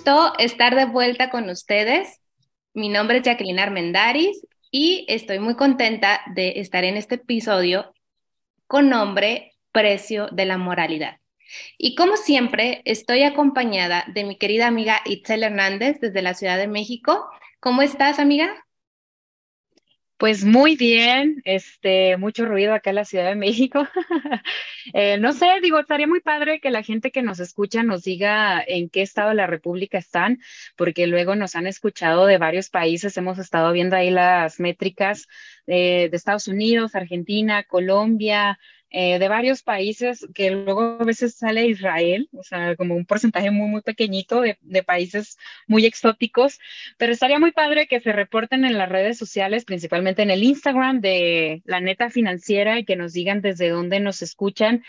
gusto estar de vuelta con ustedes. Mi nombre es Jacqueline Armendaris y estoy muy contenta de estar en este episodio con nombre Precio de la Moralidad. Y como siempre, estoy acompañada de mi querida amiga Itzel Hernández desde la Ciudad de México. ¿Cómo estás, amiga? Pues muy bien, este, mucho ruido acá en la Ciudad de México. Eh, no sé, digo, estaría muy padre que la gente que nos escucha nos diga en qué estado de la República están, porque luego nos han escuchado de varios países, hemos estado viendo ahí las métricas eh, de Estados Unidos, Argentina, Colombia, eh, de varios países, que luego a veces sale Israel, o sea, como un porcentaje muy, muy pequeñito de, de, países muy exóticos, pero estaría muy padre que se reporten en las redes sociales, principalmente en el Instagram de la neta financiera y que nos digan desde dónde nos escuchan.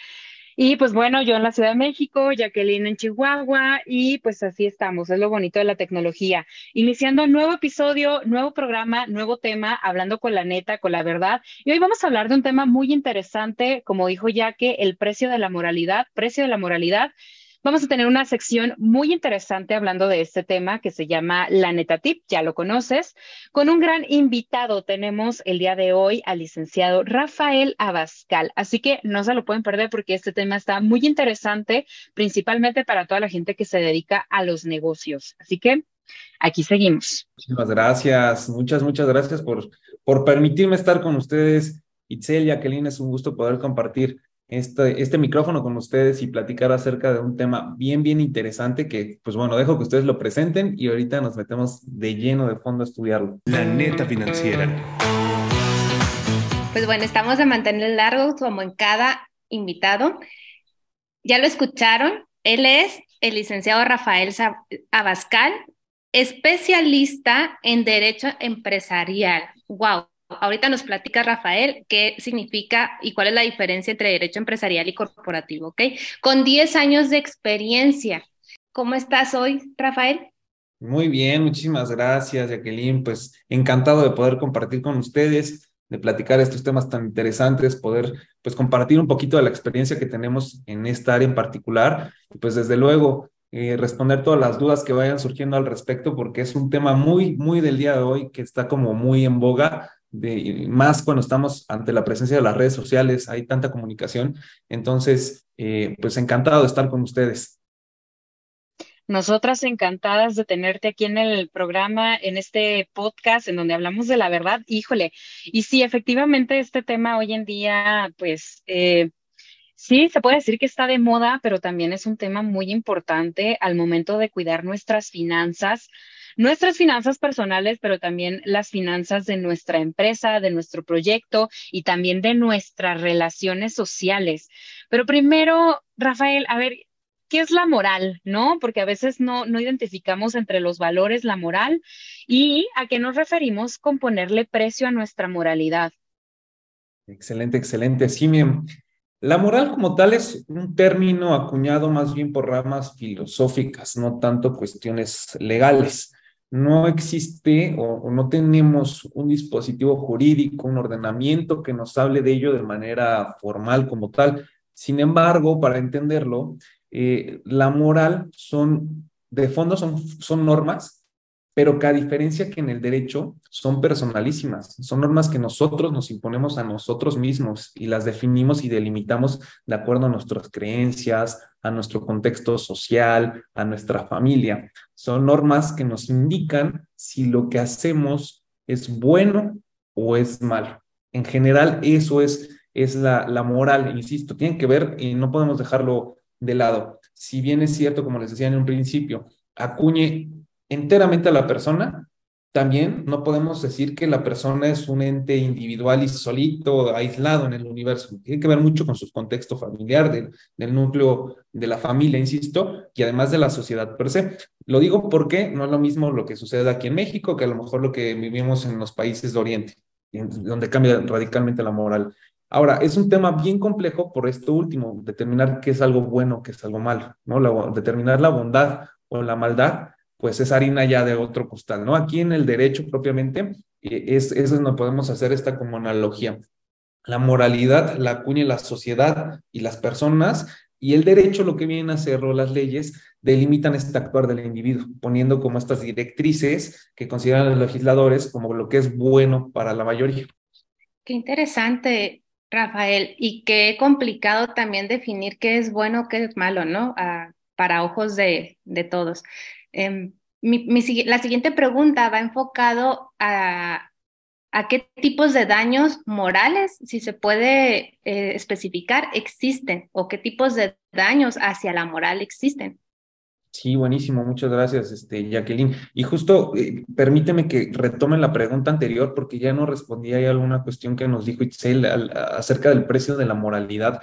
Y pues bueno, yo en la Ciudad de México, Jacqueline en Chihuahua, y pues así estamos, es lo bonito de la tecnología. Iniciando un nuevo episodio, nuevo programa, nuevo tema, hablando con la neta, con la verdad. Y hoy vamos a hablar de un tema muy interesante, como dijo Jaque, el precio de la moralidad, precio de la moralidad. Vamos a tener una sección muy interesante hablando de este tema que se llama La Neta Tip, ya lo conoces. Con un gran invitado tenemos el día de hoy al licenciado Rafael Abascal. Así que no se lo pueden perder porque este tema está muy interesante, principalmente para toda la gente que se dedica a los negocios. Así que aquí seguimos. Muchísimas gracias, muchas, muchas gracias por, por permitirme estar con ustedes. Itzel, Jacqueline, es un gusto poder compartir este, este micrófono con ustedes y platicar acerca de un tema bien, bien interesante que, pues bueno, dejo que ustedes lo presenten y ahorita nos metemos de lleno de fondo a estudiarlo. La neta financiera. Pues bueno, estamos de mantener largo como en cada invitado. Ya lo escucharon, él es el licenciado Rafael Abascal, especialista en Derecho Empresarial. ¡Wow! Ahorita nos platica Rafael qué significa y cuál es la diferencia entre derecho empresarial y corporativo, ¿ok? Con 10 años de experiencia. ¿Cómo estás hoy, Rafael? Muy bien, muchísimas gracias, Jacqueline. Pues encantado de poder compartir con ustedes, de platicar estos temas tan interesantes, poder pues compartir un poquito de la experiencia que tenemos en esta área en particular. Y pues desde luego eh, responder todas las dudas que vayan surgiendo al respecto, porque es un tema muy, muy del día de hoy que está como muy en boga de, más cuando estamos ante la presencia de las redes sociales, hay tanta comunicación. Entonces, eh, pues encantado de estar con ustedes. Nosotras encantadas de tenerte aquí en el programa, en este podcast en donde hablamos de la verdad. Híjole, y sí, efectivamente este tema hoy en día, pues eh, sí, se puede decir que está de moda, pero también es un tema muy importante al momento de cuidar nuestras finanzas nuestras finanzas personales, pero también las finanzas de nuestra empresa, de nuestro proyecto y también de nuestras relaciones sociales. Pero primero, Rafael, a ver, ¿qué es la moral? ¿No? Porque a veces no, no identificamos entre los valores la moral y a qué nos referimos con ponerle precio a nuestra moralidad. Excelente, excelente. Sí, bien. La moral como tal es un término acuñado más bien por ramas filosóficas, no tanto cuestiones legales no existe o, no tenemos un dispositivo jurídico, un ordenamiento que nos hable de ello de manera formal como tal. Sin embargo, para entenderlo, eh, la moral son, de fondo son, son normas pero que a diferencia que en el derecho son personalísimas, son normas que nosotros nos imponemos a nosotros mismos y las definimos y delimitamos de acuerdo a nuestras creencias, a nuestro contexto social, a nuestra familia. Son normas que nos indican si lo que hacemos es bueno o es malo. En general, eso es, es la, la moral, insisto, tiene que ver y no podemos dejarlo de lado. Si bien es cierto, como les decía en un principio, acuñe enteramente a la persona, también no podemos decir que la persona es un ente individual y solito, aislado en el universo. Tiene que ver mucho con su contexto familiar, del, núcleo de la familia, insisto, y además de la sociedad per se. Lo digo porque no es lo mismo lo que sucede aquí en México que a lo mejor lo que vivimos en los países de Oriente, donde cambia radicalmente la moral. Ahora, es un tema bien complejo por esto último, determinar qué es algo bueno, qué es algo malo, ¿no? determinar la bondad o la maldad pues es harina ya de otro costal, ¿no? Aquí en el derecho propiamente eh, es, es donde podemos hacer esta como analogía. La moralidad la acuña la sociedad y las personas Y el derecho lo que viene a hacer, o las leyes, delimitan este actuar del individuo, poniendo como estas directrices que consideran los legisladores como lo que es bueno para la mayoría. Qué interesante, Rafael, y qué complicado también definir qué es bueno, qué es malo, ¿no? Ah, para ojos de, de todos. Em, mi, la siguiente pregunta va enfocado a, qué tipos de daños morales, si se puede eh, especificar, existen o qué tipos de daños hacia la moral existen. Sí, buenísimo, muchas gracias, este, Jacqueline. Y justo eh, permíteme que retome la pregunta anterior porque ya no respondí a alguna cuestión que nos dijo Itzel acerca del precio de la moralidad.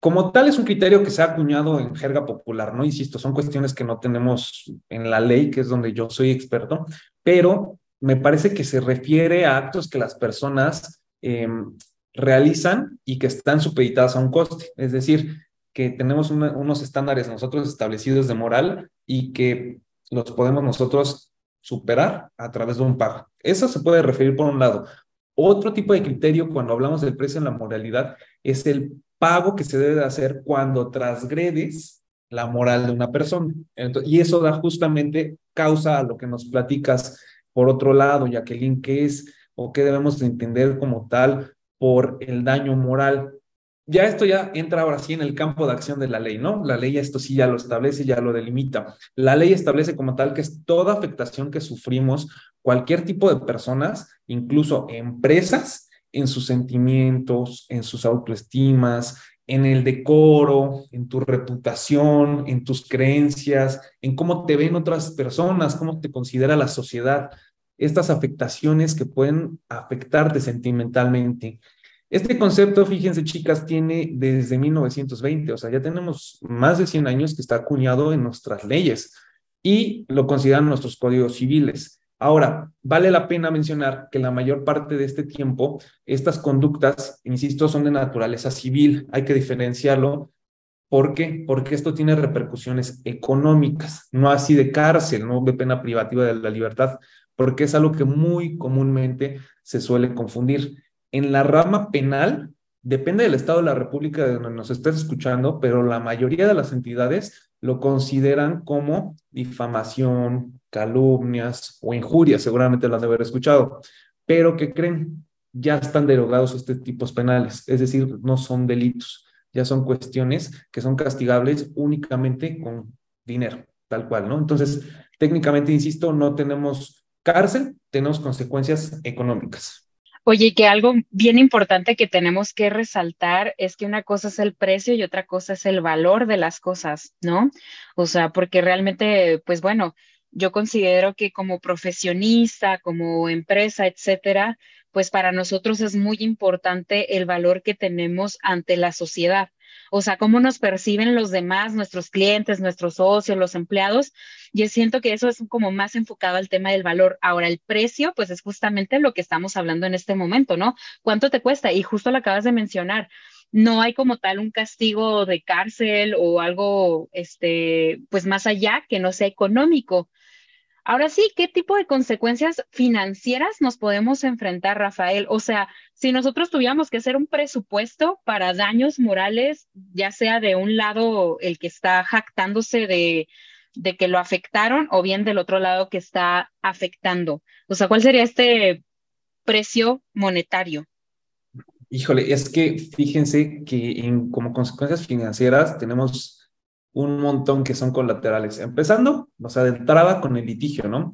Como tal, es un criterio que se ha acuñado en jerga popular, ¿no? Insisto, son cuestiones que no tenemos en la ley, que es donde yo soy experto, pero me parece que se refiere a actos que las personas em, realizan y que están supeditadas a un coste. Es decir, que tenemos unos estándares nosotros establecidos de moral y que los podemos nosotros superar a través de un pago. Eso se puede referir por un lado. Otro tipo de criterio cuando hablamos del precio en la moralidad es el pago que se debe de hacer cuando transgredes la moral de una persona. y eso da justamente causa a lo que nos platicas por otro lado, Jacqueline, ¿qué es o qué debemos entender como tal por el daño moral? Ya esto ya entra ahora sí en el campo de acción de la ley, ¿no? La ley esto sí ya lo establece, ya lo delimita. La ley establece como tal que es toda afectación que sufrimos cualquier tipo de personas, incluso empresas, en sus sentimientos, en sus autoestimas, en el decoro, en tu reputación, en tus creencias, en cómo te ven otras personas, cómo te considera la sociedad, estas afectaciones que pueden afectarte sentimentalmente. Este concepto, fíjense chicas, tiene desde 1920, o sea, ya tenemos más de 100 años que está acuñado en nuestras leyes y lo consideran nuestros códigos civiles. Ahora, vale la pena mencionar que la mayor parte de este tiempo, estas conductas, insisto, son de naturaleza civil. Hay que diferenciarlo. ¿Por qué? Porque esto tiene repercusiones económicas, no así de cárcel, no de pena privativa de la libertad, porque es algo que muy comúnmente se suele confundir. En la rama penal, depende del Estado de la República de donde nos estés escuchando, pero la mayoría de las entidades lo consideran como difamación, calumnias o injurias, seguramente lo han de haber escuchado, pero que creen ya están derogados estos tipos penales, es decir, no son delitos, ya son cuestiones que son castigables únicamente con dinero, tal cual, ¿no? Entonces, técnicamente, insisto, no tenemos cárcel, tenemos consecuencias económicas. Oye, que algo bien importante que tenemos que resaltar es que una cosa es el precio y otra cosa es el valor de las cosas, ¿no? O sea, porque realmente, pues bueno, yo considero que como profesionista, como empresa, etcétera, pues para nosotros es muy importante el valor que tenemos ante la sociedad. O sea, cómo nos perciben los demás, nuestros clientes, nuestros socios, los empleados. Yo siento que eso es como más enfocado al tema del valor. Ahora, el precio, pues es justamente lo que estamos hablando en este momento, ¿no? ¿Cuánto te cuesta? Y justo lo acabas de mencionar. No hay como tal un castigo de cárcel o algo, este, pues más allá que no sea económico. Ahora sí, ¿qué tipo de consecuencias financieras nos podemos enfrentar, Rafael? O sea, si nosotros tuviéramos que hacer un presupuesto para daños morales, ya sea de un lado el que está jactándose de, que lo afectaron o bien del otro lado que está afectando. O sea, ¿cuál sería este precio monetario? Híjole, es que fíjense que como consecuencias financieras tenemos un montón que son colaterales. Empezando, o sea, de entrada con el litigio, ¿no?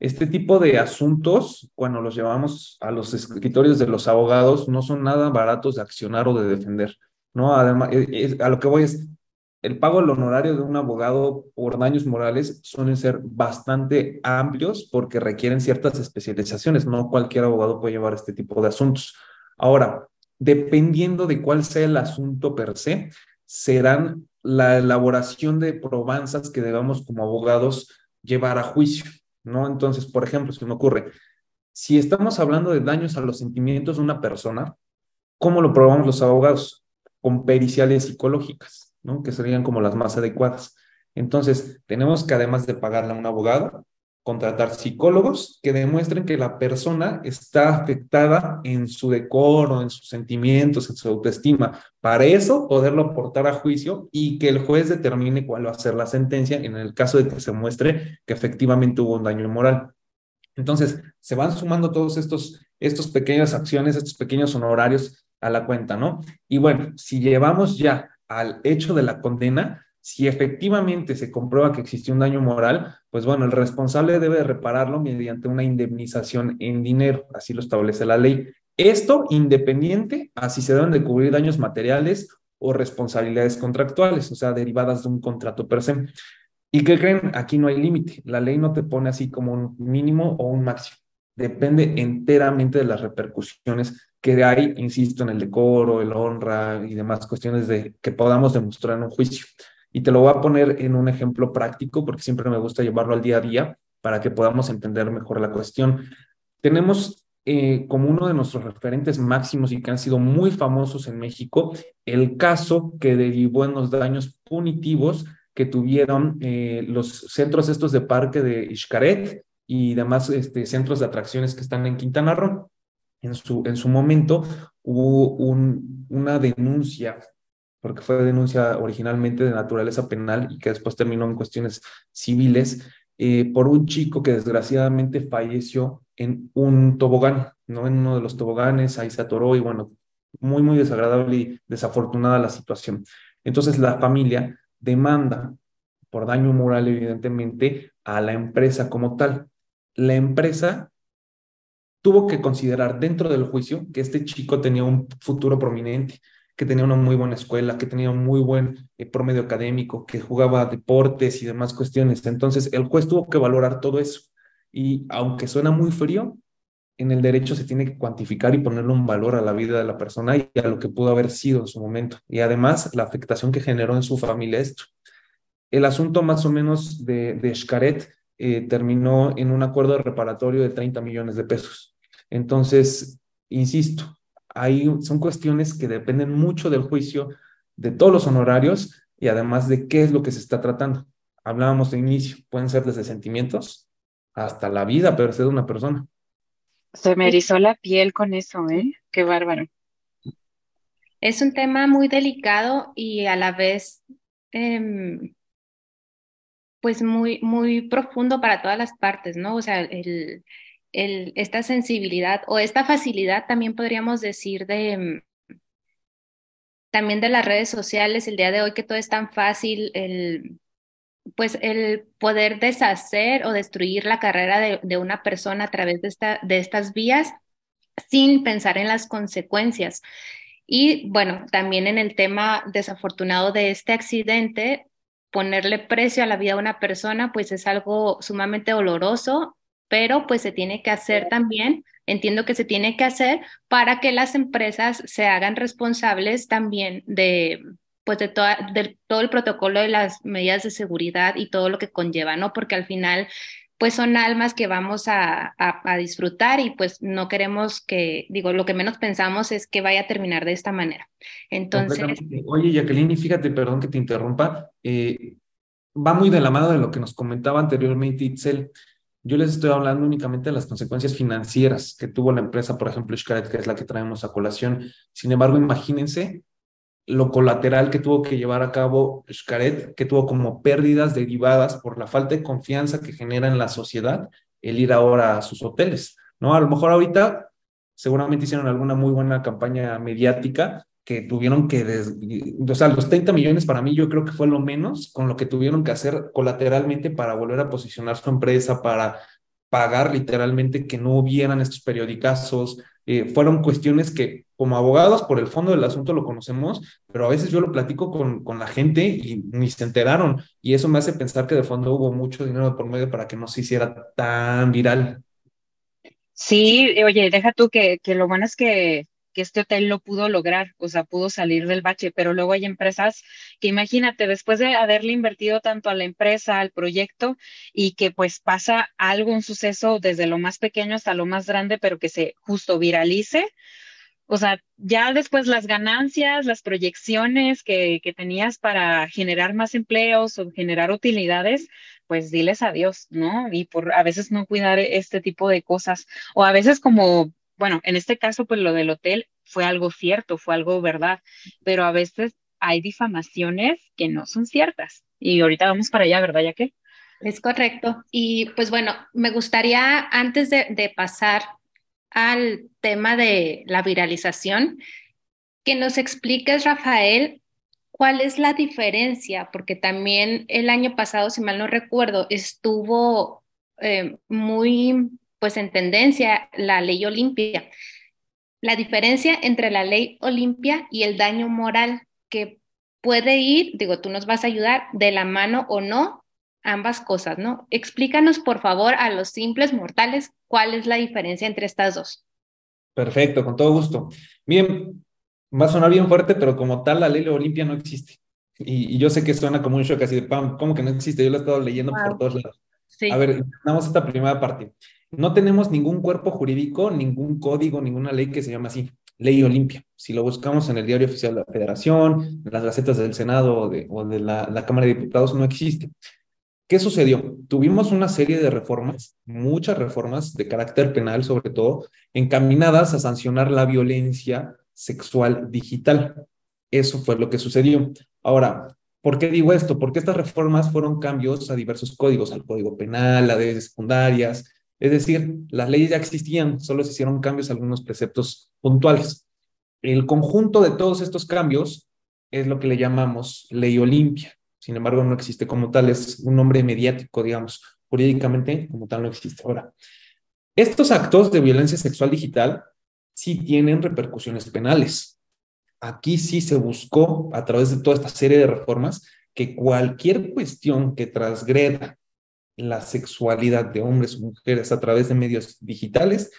Este tipo de asuntos, cuando los llevamos a los escritorios de los abogados, no son nada baratos de accionar o de defender, ¿no? Además, eh, a lo que voy es, el pago del honorario de un abogado por daños morales suelen ser bastante amplios porque requieren ciertas especializaciones. No cualquier abogado puede llevar este tipo de asuntos. Ahora, dependiendo de cuál sea el asunto per se, serán la elaboración de probanzas que debamos como abogados llevar a juicio, ¿no? Entonces, por ejemplo, se me ocurre, si estamos hablando de daños a los sentimientos de una persona, ¿cómo lo probamos los abogados? Con periciales psicológicas, ¿no? Que serían como las más adecuadas. Entonces, tenemos que además de pagarle a un abogado, contratar psicólogos que demuestren que la persona está afectada en su decoro, en sus sentimientos, en su autoestima. Para eso, poderlo aportar a juicio y que el juez determine cuál va a ser la sentencia en el caso de que se muestre que efectivamente hubo un daño moral. Entonces, se van sumando todos estos, estos pequeñas acciones, estos pequeños honorarios a la cuenta, ¿no? Y bueno, si llevamos ya al hecho de la condena, si efectivamente se comprueba que existió un daño moral, pues bueno, el responsable debe repararlo mediante una indemnización en dinero, así lo establece la ley. Esto independiente a si se deben de cubrir daños materiales o responsabilidades contractuales, o sea, derivadas de un contrato per se. ¿Y qué creen? Aquí no hay límite. La ley no te pone así como un mínimo o un máximo. Depende enteramente de las repercusiones que hay, insisto, en el decoro, el honra y demás cuestiones de que podamos demostrar en un juicio. Y te lo voy a poner en un ejemplo práctico porque siempre me gusta llevarlo al día a día para que podamos entender mejor la cuestión. Tenemos eh, como uno de nuestros referentes máximos y que han sido muy famosos en México el caso que derivó en los daños punitivos que tuvieron eh, los centros estos de parque de Xcaret y demás este, centros de atracciones que están en Quintana Roo. En su, en su momento hubo un, una denuncia porque fue denuncia originalmente de naturaleza penal y que después terminó en cuestiones civiles, eh, por un chico que desgraciadamente falleció en un tobogán, ¿no? En uno de los toboganes, ahí se atoró y bueno, muy, muy desagradable y desafortunada la situación. Entonces la familia demanda por daño moral, evidentemente, a la empresa como tal. La empresa tuvo que considerar dentro del juicio que este chico tenía un futuro prominente, que tenía una muy buena escuela, que tenía un muy buen eh, promedio académico, que jugaba deportes y demás cuestiones. Entonces, el juez tuvo que valorar todo eso. Y aunque suena muy frío, en el derecho se tiene que cuantificar y ponerle un valor a la vida de la persona y a lo que pudo haber sido en su momento. Y además, la afectación que generó en su familia esto. El asunto más o menos de, de Xcaret eh, terminó en un acuerdo reparatorio de 30 millones de pesos. Entonces, insisto, son cuestiones que dependen mucho del juicio, de todos los honorarios y además de qué es lo que se está tratando. Hablábamos de inicio, pueden ser desde sentimientos hasta la vida per se de una persona. Se me erizó la piel con eso, ¿eh? Qué bárbaro. Es un tema muy delicado y a la vez, em, pues muy, muy profundo para todas las partes, ¿no? O sea, el, esta sensibilidad o esta facilidad también podríamos decir de mm, también de las redes sociales el día de hoy que todo es tan fácil el pues el poder deshacer o destruir la carrera de, una persona a través de, esta, de estas vías sin pensar en las consecuencias. Y bueno, también en el tema desafortunado de este accidente, ponerle precio a la vida de una persona, pues es algo sumamente doloroso pero pues se tiene que hacer también, entiendo que se tiene que hacer para que las empresas se hagan responsables también de pues de, de todo el protocolo de las medidas de seguridad y todo lo que conlleva, ¿no? Porque al final pues son almas que vamos a, a, disfrutar y pues no queremos que, digo, lo que menos pensamos es que vaya a terminar de esta manera. Entonces... Oye, Jacqueline, fíjate, perdón que te interrumpa, eh, va muy de la mano de lo que nos comentaba anteriormente Itzel. Yo les estoy hablando únicamente de las consecuencias financieras que tuvo la empresa, por ejemplo, Xcaret, que es la que traemos a colación. Sin embargo, imagínense lo colateral que tuvo que llevar a cabo Xcaret, que tuvo como pérdidas derivadas por la falta de confianza que genera en la sociedad el ir ahora a sus hoteles, ¿no? A lo mejor ahorita seguramente hicieron alguna muy buena campaña mediática, que tuvieron que, o sea, los 30 millones para mí yo creo que fue lo menos con lo que tuvieron que hacer colateralmente para volver a posicionar su empresa, para pagar literalmente que no hubieran estos periodicazos. Eh, fueron cuestiones que como abogados por el fondo del asunto lo conocemos, pero a veces yo lo platico con, con la gente y ni se enteraron y eso me hace pensar que de fondo hubo mucho dinero por medio para que no se hiciera tan viral. Sí, oye, deja tú que, que lo bueno es que que este hotel lo pudo lograr, o sea, pudo salir del bache, pero luego hay empresas que imagínate, después de haberle invertido tanto a la empresa, al proyecto, y que pues pasa algo, un suceso desde lo más pequeño hasta lo más grande, pero que se justo viralice, o sea, ya después las ganancias, las proyecciones que, que tenías para generar más empleos o generar utilidades, pues diles adiós, ¿no? Y por a veces no cuidar este tipo de cosas. O a veces como, bueno, en este caso, pues lo del hotel fue algo cierto, fue algo verdad, pero a veces hay difamaciones que no son ciertas. Y ahorita vamos para allá, ¿verdad, ya que? Es correcto. Y pues bueno, me gustaría antes de, de pasar al tema de la viralización, que nos expliques, Rafael, cuál es la diferencia, porque también el año pasado, si mal no recuerdo, estuvo eh, muy pues en tendencia la ley Olimpia. La diferencia entre la ley Olimpia y el daño moral, que puede ir, digo, tú nos vas a ayudar, de la mano o no, ambas cosas, ¿no? Explícanos, por favor, a los simples mortales, cuál es la diferencia entre estas dos. Perfecto, con todo gusto. Bien, va a sonar bien fuerte, pero como tal, la ley Olimpia no existe. Y, yo sé que suena como un shock así de pam, ¿cómo que no existe? Yo lo he estado leyendo por todos lados. A ver, vamos a esta primera parte. No tenemos ningún cuerpo jurídico, ningún código, ninguna ley que se llame así, ley Olimpia. Si lo buscamos en el diario oficial de la Federación, en las gacetas del Senado o de, la Cámara de Diputados, no existe. ¿Qué sucedió? Tuvimos una serie de reformas, muchas reformas de carácter penal sobre todo, encaminadas a sancionar la violencia sexual digital. Eso fue lo que sucedió. Ahora, ¿por qué digo esto? Porque estas reformas fueron cambios a diversos códigos, al código penal, a leyes secundarias, es decir, las leyes ya existían, solo se hicieron cambios a algunos preceptos puntuales. El conjunto de todos estos cambios es lo que le llamamos ley Olimpia. Sin embargo, no existe como tal, es un nombre mediático, digamos, jurídicamente como tal no existe. Ahora, estos actos de violencia sexual digital sí tienen repercusiones penales. Aquí sí se buscó, a través de toda esta serie de reformas, que cualquier cuestión que transgreda la sexualidad de hombres o mujeres a través de medios digitales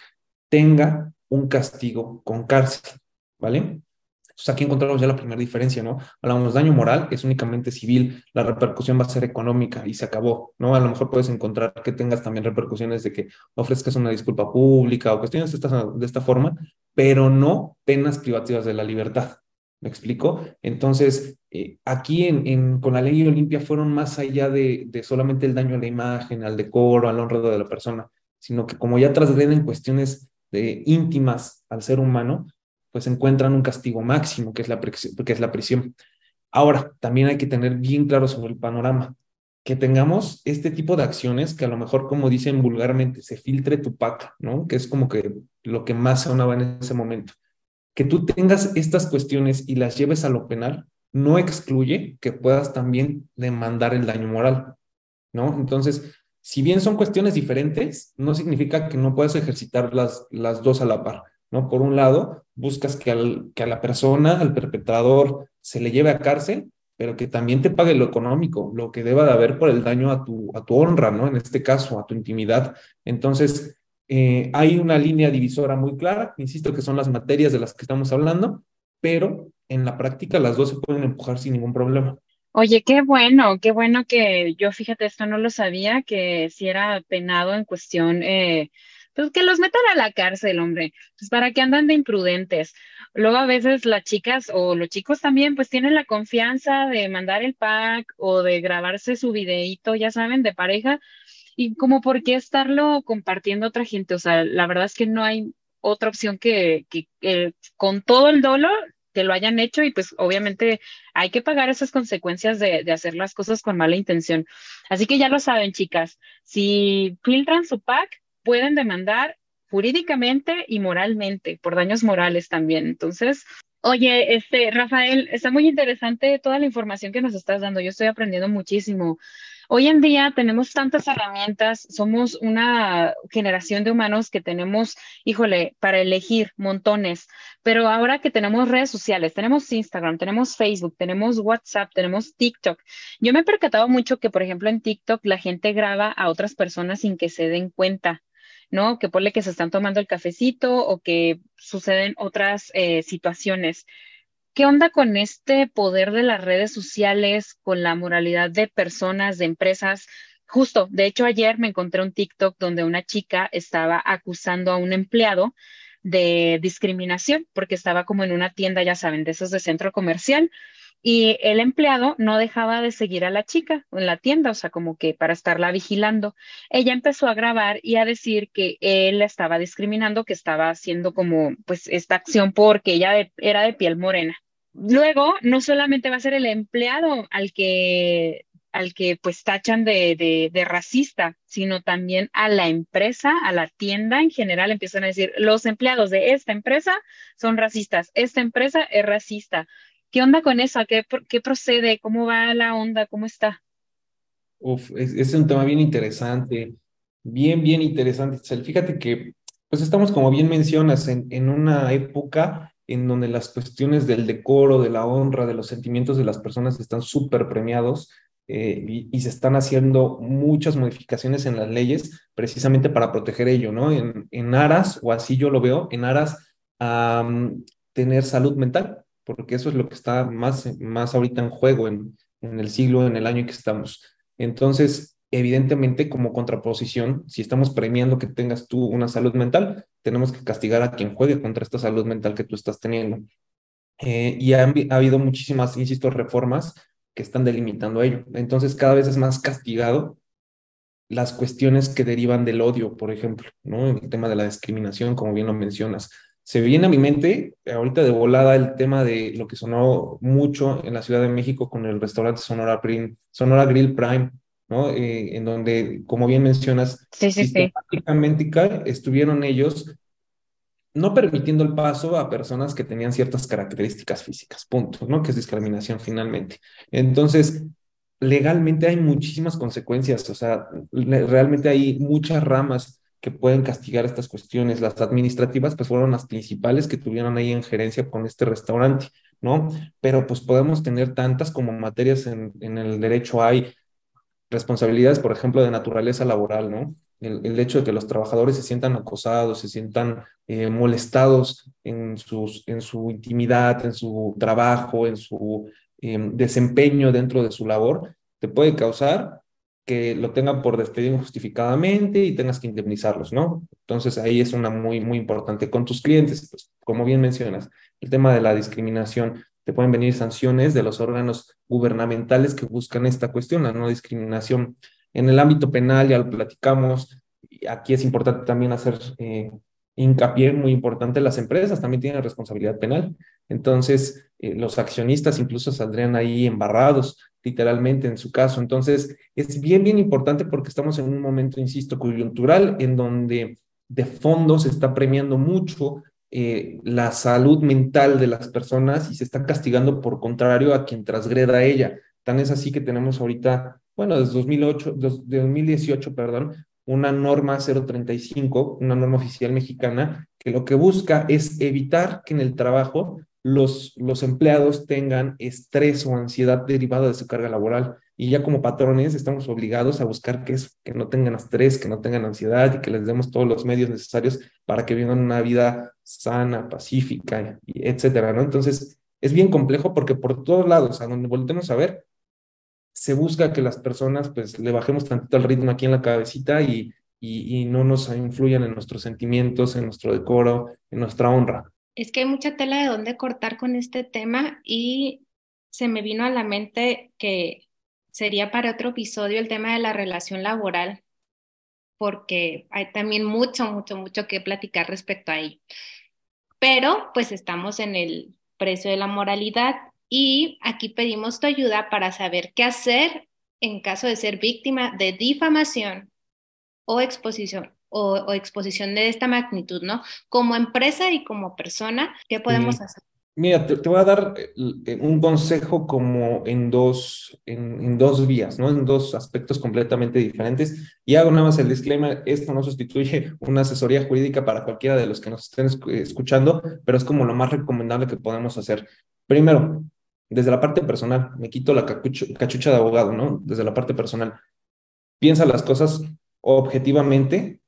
tenga un castigo con cárcel, ¿vale? Entonces aquí encontramos ya la primera diferencia, ¿no? Hablamos de daño moral, es únicamente civil, la repercusión va a ser económica y se acabó, ¿no? A lo mejor puedes encontrar que tengas también repercusiones de que ofrezcas una disculpa pública o cuestiones de esta, de esta forma, pero no penas privativas de la libertad. ¿Me explico? Entonces, eh, aquí en, con la ley Olimpia fueron más allá de, solamente el daño a la imagen, al decoro, al honrado de la persona, sino que como ya trasgreden cuestiones de, íntimas al ser humano, pues encuentran un castigo máximo, que es, la, que es la prisión. Ahora, también hay que tener bien claro sobre el panorama, que tengamos este tipo de acciones que a lo mejor, como dicen vulgarmente, se filtre tu paca, ¿no? Que es como que lo que más sonaba en ese momento. Que tú tengas estas cuestiones y las lleves a lo penal, no excluye que puedas también demandar el daño moral, ¿no? Entonces, si bien son cuestiones diferentes, no significa que no puedas ejercitar las, las dos a la par. ¿no? Por un lado, buscas que, al, que a la persona, al perpetrador, se le lleve a cárcel, pero que también te pague lo económico, lo que deba de haber por el daño a tu, a tu honra, ¿no? En este caso, a tu intimidad. Entonces, eh, hay una línea divisora muy clara, insisto que son las materias de las que estamos hablando, pero en la práctica las dos se pueden empujar sin ningún problema. Oye, qué bueno, qué bueno que yo, fíjate, esto no lo sabía, que si era penado en cuestión eh, pues que los metan a la cárcel, hombre, pues para que andan de imprudentes. Luego a veces las chicas o los chicos también pues tienen la confianza de mandar el pack o de grabarse su videíto, ya saben, de pareja, y como por qué estarlo compartiendo a otra gente, o sea, la verdad es que no hay otra opción que, que, con todo el dolor que lo hayan hecho y pues obviamente hay que pagar esas consecuencias de, de, hacer las cosas con mala intención. Así que ya lo saben, chicas, si filtran su pack, pueden demandar jurídicamente y moralmente, por daños morales también. Entonces, oye, este, Rafael, está muy interesante toda la información que nos estás dando. Yo estoy aprendiendo muchísimo. Hoy en día tenemos tantas herramientas, somos una generación de humanos que tenemos, híjole, para elegir montones, pero ahora que tenemos redes sociales, tenemos Instagram, tenemos Facebook, tenemos WhatsApp, tenemos TikTok. Yo me he percatado mucho que, por ejemplo, en TikTok la gente graba a otras personas sin que se den cuenta. ¿no? Que ponle que se están tomando el cafecito o que suceden otras eh, situaciones. ¿Qué onda con este poder de las redes sociales, con la moralidad de personas, de empresas? Justo, de hecho, ayer me encontré un TikTok donde una chica estaba acusando a un empleado de discriminación porque estaba como en una tienda, ya saben, de esos de centro comercial y el empleado no dejaba de seguir a la chica en la tienda, o sea, como que para estarla vigilando. Ella empezó a grabar y a decir que él la estaba discriminando, que estaba haciendo como pues esta acción porque ella era de piel morena. Luego, no solamente va a ser el empleado al que al que pues tachan de, de, de, racista, sino también a la empresa, a la tienda en general, empiezan a decir, los empleados de esta empresa son racistas, esta empresa es racista, ¿Qué onda con eso? ¿Qué, procede? ¿Cómo va la onda? ¿Cómo está? Uf, es, un tema bien interesante, bien, bien interesante. Fíjate que, pues estamos, como bien mencionas, en, en una época en donde las cuestiones del decoro, de la honra, de los sentimientos de las personas están súper premiados eh, y, se están haciendo muchas modificaciones en las leyes precisamente para proteger ello, ¿no? En, en aras, o así yo lo veo, en aras a tener salud mental porque eso es lo que está más, más ahorita en juego en, en el siglo, en el año en que estamos. Entonces, evidentemente, como contraposición, si estamos premiando que tengas tú una salud mental, tenemos que castigar a quien juegue contra esta salud mental que tú estás teniendo. Eh, y ha, ha, habido muchísimas, insisto, reformas que están delimitando ello. Entonces, cada vez es más castigado las cuestiones que derivan del odio, por ejemplo, ¿no? El tema de la discriminación, como bien lo mencionas se viene a mi mente ahorita de volada el tema de lo que sonó mucho en la Ciudad de México con el restaurante Sonora, Sonora Grill Prime, ¿no? Eh, en donde, como bien mencionas, sí, sí, sistemáticamente estuvieron ellos no permitiendo el paso a personas que tenían ciertas características físicas, punto, ¿no? Que es discriminación finalmente. Entonces, legalmente hay muchísimas consecuencias, o sea, realmente hay muchas ramas que pueden castigar estas cuestiones. Las administrativas, pues fueron las principales que tuvieron ahí en gerencia con este restaurante, ¿no? Pero pues podemos tener tantas como materias en, el derecho. Hay responsabilidades, por ejemplo, de naturaleza laboral, ¿no? El, hecho de que los trabajadores se sientan acosados, se sientan eh, molestados en, sus, en su intimidad, en su trabajo, en su eh, desempeño dentro de su labor, te puede causar que lo tengan por despedir injustificadamente y tengas que indemnizarlos, ¿no? Entonces ahí es una muy, muy importante. Con tus clientes, pues, como bien mencionas, el tema de la discriminación, te pueden venir sanciones de los órganos gubernamentales que buscan esta cuestión, la no discriminación. En el ámbito penal ya lo platicamos, aquí es importante también hacer eh, hincapié, muy importante, las empresas también tienen responsabilidad penal, entonces eh, los accionistas incluso saldrían ahí embarrados literalmente en su caso. Entonces, es bien, bien importante porque estamos en un momento, insisto, coyuntural en donde de fondo se está premiando mucho eh, la salud mental de las personas y se está castigando por contrario a quien transgreda a ella. Tan es así que tenemos ahorita, bueno, desde 2008, de 2018, perdón, una norma 035, una norma oficial mexicana, que lo que busca es evitar que en el trabajo los, los empleados tengan estrés o ansiedad derivada de su carga laboral. Y ya como patrones estamos obligados a buscar que, que no tengan estrés, que no tengan ansiedad y que les demos todos los medios necesarios para que vivan una vida sana, pacífica, etcétera, ¿no? Entonces, es bien complejo porque por todos lados, a donde volvemos a ver, se busca que las personas pues le bajemos tantito el ritmo aquí en la cabecita y, y no nos influyan en nuestros sentimientos, en nuestro decoro, en nuestra honra. Es que hay mucha tela de dónde cortar con este tema y se me vino a la mente que sería para otro episodio el tema de la relación laboral, porque hay también mucho, mucho, mucho que platicar respecto a ello. Pero pues estamos en el precio de la moralidad y aquí pedimos tu ayuda para saber qué hacer en caso de ser víctima de difamación o exposición o, exposición de esta magnitud, ¿no? Como empresa y como persona, ¿qué podemos hacer? Mira, te, voy a dar eh, un consejo como en dos, en, en, dos vías, ¿no? En dos aspectos completamente diferentes. Y hago nada más el disclaimer, esto no sustituye una asesoría jurídica para cualquiera de los que nos estén escuchando, pero es como lo más recomendable que podemos hacer. Primero, desde la parte personal, me quito la cachucha de abogado, ¿no? Desde la parte personal. Piensa las cosas objetivamente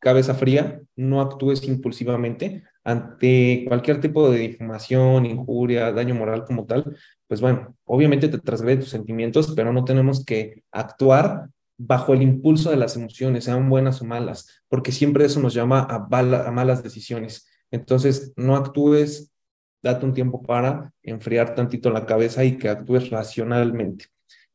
cabeza fría, no actúes impulsivamente ante cualquier tipo de difamación, injuria, daño moral como tal, pues bueno, obviamente te transgrede tus sentimientos, pero no tenemos que actuar bajo el impulso de las emociones, sean buenas o malas, porque siempre eso nos llama a, a malas decisiones. Entonces, no actúes date un tiempo para enfriar tantito la cabeza y que actúes racionalmente.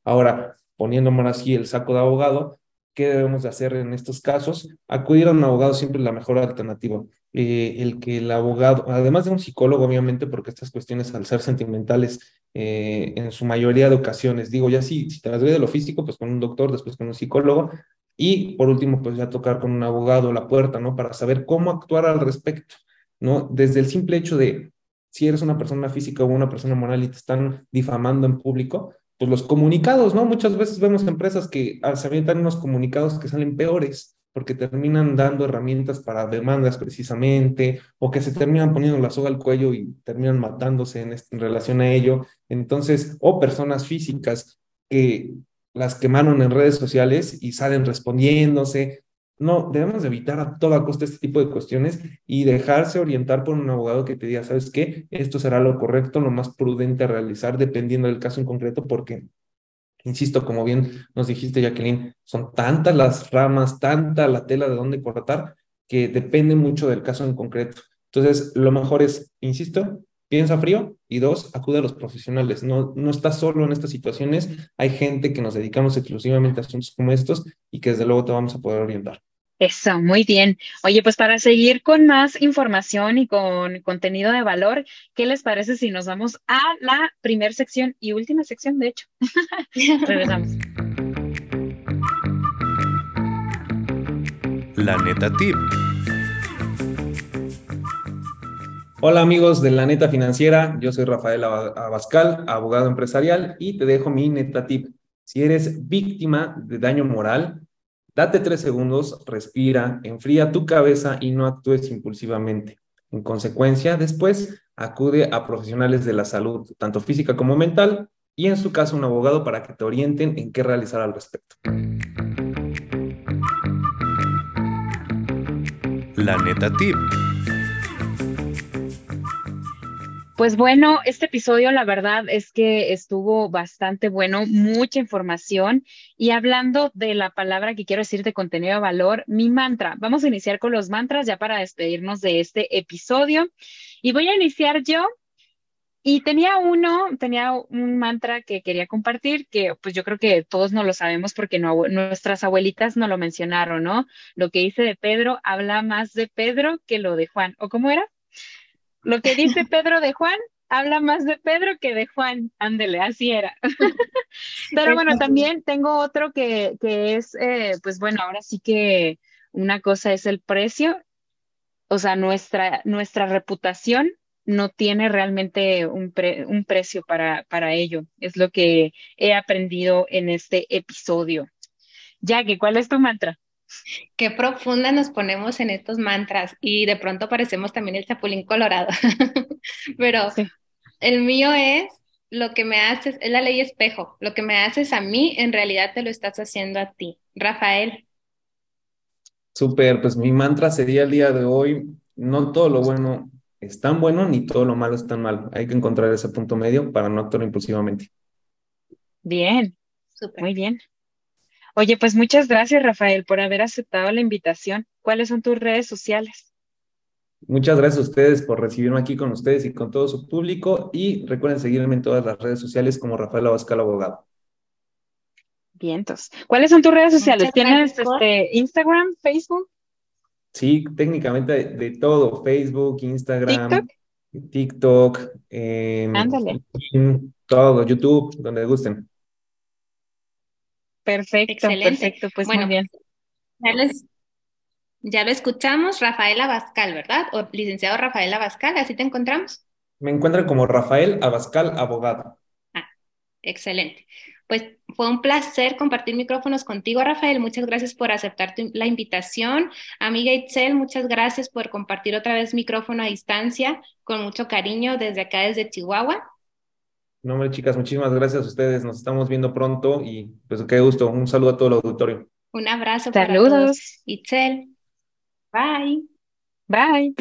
Ahora, poniéndome así el saco de abogado, ¿qué debemos de hacer en estos casos? Acudir a un abogado siempre es la mejor alternativa. Eh, el que el abogado, además de un psicólogo, obviamente, porque estas cuestiones al ser sentimentales, eh, en su mayoría de ocasiones, digo, ya sí, si te las doy de lo físico, pues con un doctor, después con un psicólogo, y por último, pues ya tocar con un abogado la puerta, ¿no? Para saber cómo actuar al respecto, ¿no? Desde el simple hecho de si eres una persona física o una persona moral y te están difamando en público, pues los comunicados, ¿no? Muchas veces vemos empresas que ah, se avientan unos comunicados que salen peores porque terminan dando herramientas para demandas precisamente, o que se terminan poniendo la soga al cuello y terminan matándose en, en relación a ello. Entonces, o personas físicas que las quemaron en redes sociales y salen respondiéndose. No, debemos evitar a toda costa este tipo de cuestiones y dejarse orientar por un abogado que te diga, ¿sabes qué? Esto será lo correcto, lo más prudente a realizar dependiendo del caso en concreto, porque, insisto, como bien nos dijiste, Jacqueline, son tantas las ramas, tanta la tela de dónde cortar, que depende mucho del caso en concreto. Entonces, lo mejor es, insisto, piensa frío y dos, acude a los profesionales. No, no estás solo en estas situaciones, hay gente que nos dedicamos exclusivamente a asuntos como estos y que desde luego te vamos a poder orientar. Eso, muy bien. Oye, pues para seguir con más información y con contenido de valor, ¿qué les parece si nos vamos a la primera sección y última sección, de hecho? Regresamos. La neta tip. Hola amigos de la neta financiera, yo soy Rafael Abascal, abogado empresarial y te dejo mi neta tip. Si eres víctima de daño moral, date tres segundos, respira, enfría tu cabeza y no actúes impulsivamente. En consecuencia, después acude a profesionales de la salud, tanto física como mental, y en su caso un abogado para que te orienten en qué realizar al respecto. La neta tip. Pues bueno, este episodio la verdad es que estuvo bastante bueno, mucha información y hablando de la palabra que quiero decir de contenido de valor, mi mantra. Vamos a iniciar con los mantras ya para despedirnos de este episodio y voy a iniciar yo. Y tenía uno, tenía un mantra que quería compartir, que pues yo creo que todos no lo sabemos porque nuestras abuelitas no lo mencionaron, ¿no? Lo que dice de Pedro habla más de Pedro que lo de Juan. ¿O cómo era? Lo que dice Pedro de Juan habla más de Pedro que de Juan. Ándele, así era. Pero bueno, también tengo otro que, que es, eh, pues bueno, ahora sí que una cosa es el precio, o sea, nuestra, nuestra reputación no tiene realmente un, un precio para, para ello. Es lo que he aprendido en este episodio. Jackie, ¿cuál es tu mantra? Qué profunda nos ponemos en estos mantras y de pronto parecemos también el chapulín colorado. Pero el mío es lo que me haces, es la ley espejo. Lo que me haces a mí, en realidad te lo estás haciendo a ti. Rafael. Súper, pues mi mantra sería el día de hoy, no todo lo bueno es tan bueno ni todo lo malo es tan malo. Hay que encontrar ese punto medio para no actuar impulsivamente. Bien, muy bien. Oye, pues muchas gracias, Rafael, por haber aceptado la invitación. ¿Cuáles son tus redes sociales? Muchas gracias a ustedes por recibirme aquí con ustedes y con todo su público. Y recuerden seguirme en todas las redes sociales como Rafael Abascal Abogado. Vientos. ¿Cuáles son tus redes sociales? ¿Tienes este, Instagram, Facebook? Sí, técnicamente de, todo. Facebook, Instagram, TikTok, eh, todo, YouTube, donde gusten. Perfecto, perfecto, pues muy bien. Ya, lo escuchamos, Rafael Abascal, ¿verdad? O licenciado Rafael Abascal, ¿así te encontramos? Me encuentran como Rafael Abascal, abogado. Ah, excelente. Pues fue un placer compartir micrófonos contigo, Rafael. Muchas gracias por aceptar la invitación. Amiga Itzel, muchas gracias por compartir otra vez micrófono a distancia con mucho cariño desde acá, desde Chihuahua. No, hombre, chicas, muchísimas gracias a ustedes. Nos estamos viendo pronto y pues qué gusto. Un saludo a todo el auditorio. Un abrazo Saludos. para todos. Itzel. Bye. Bye.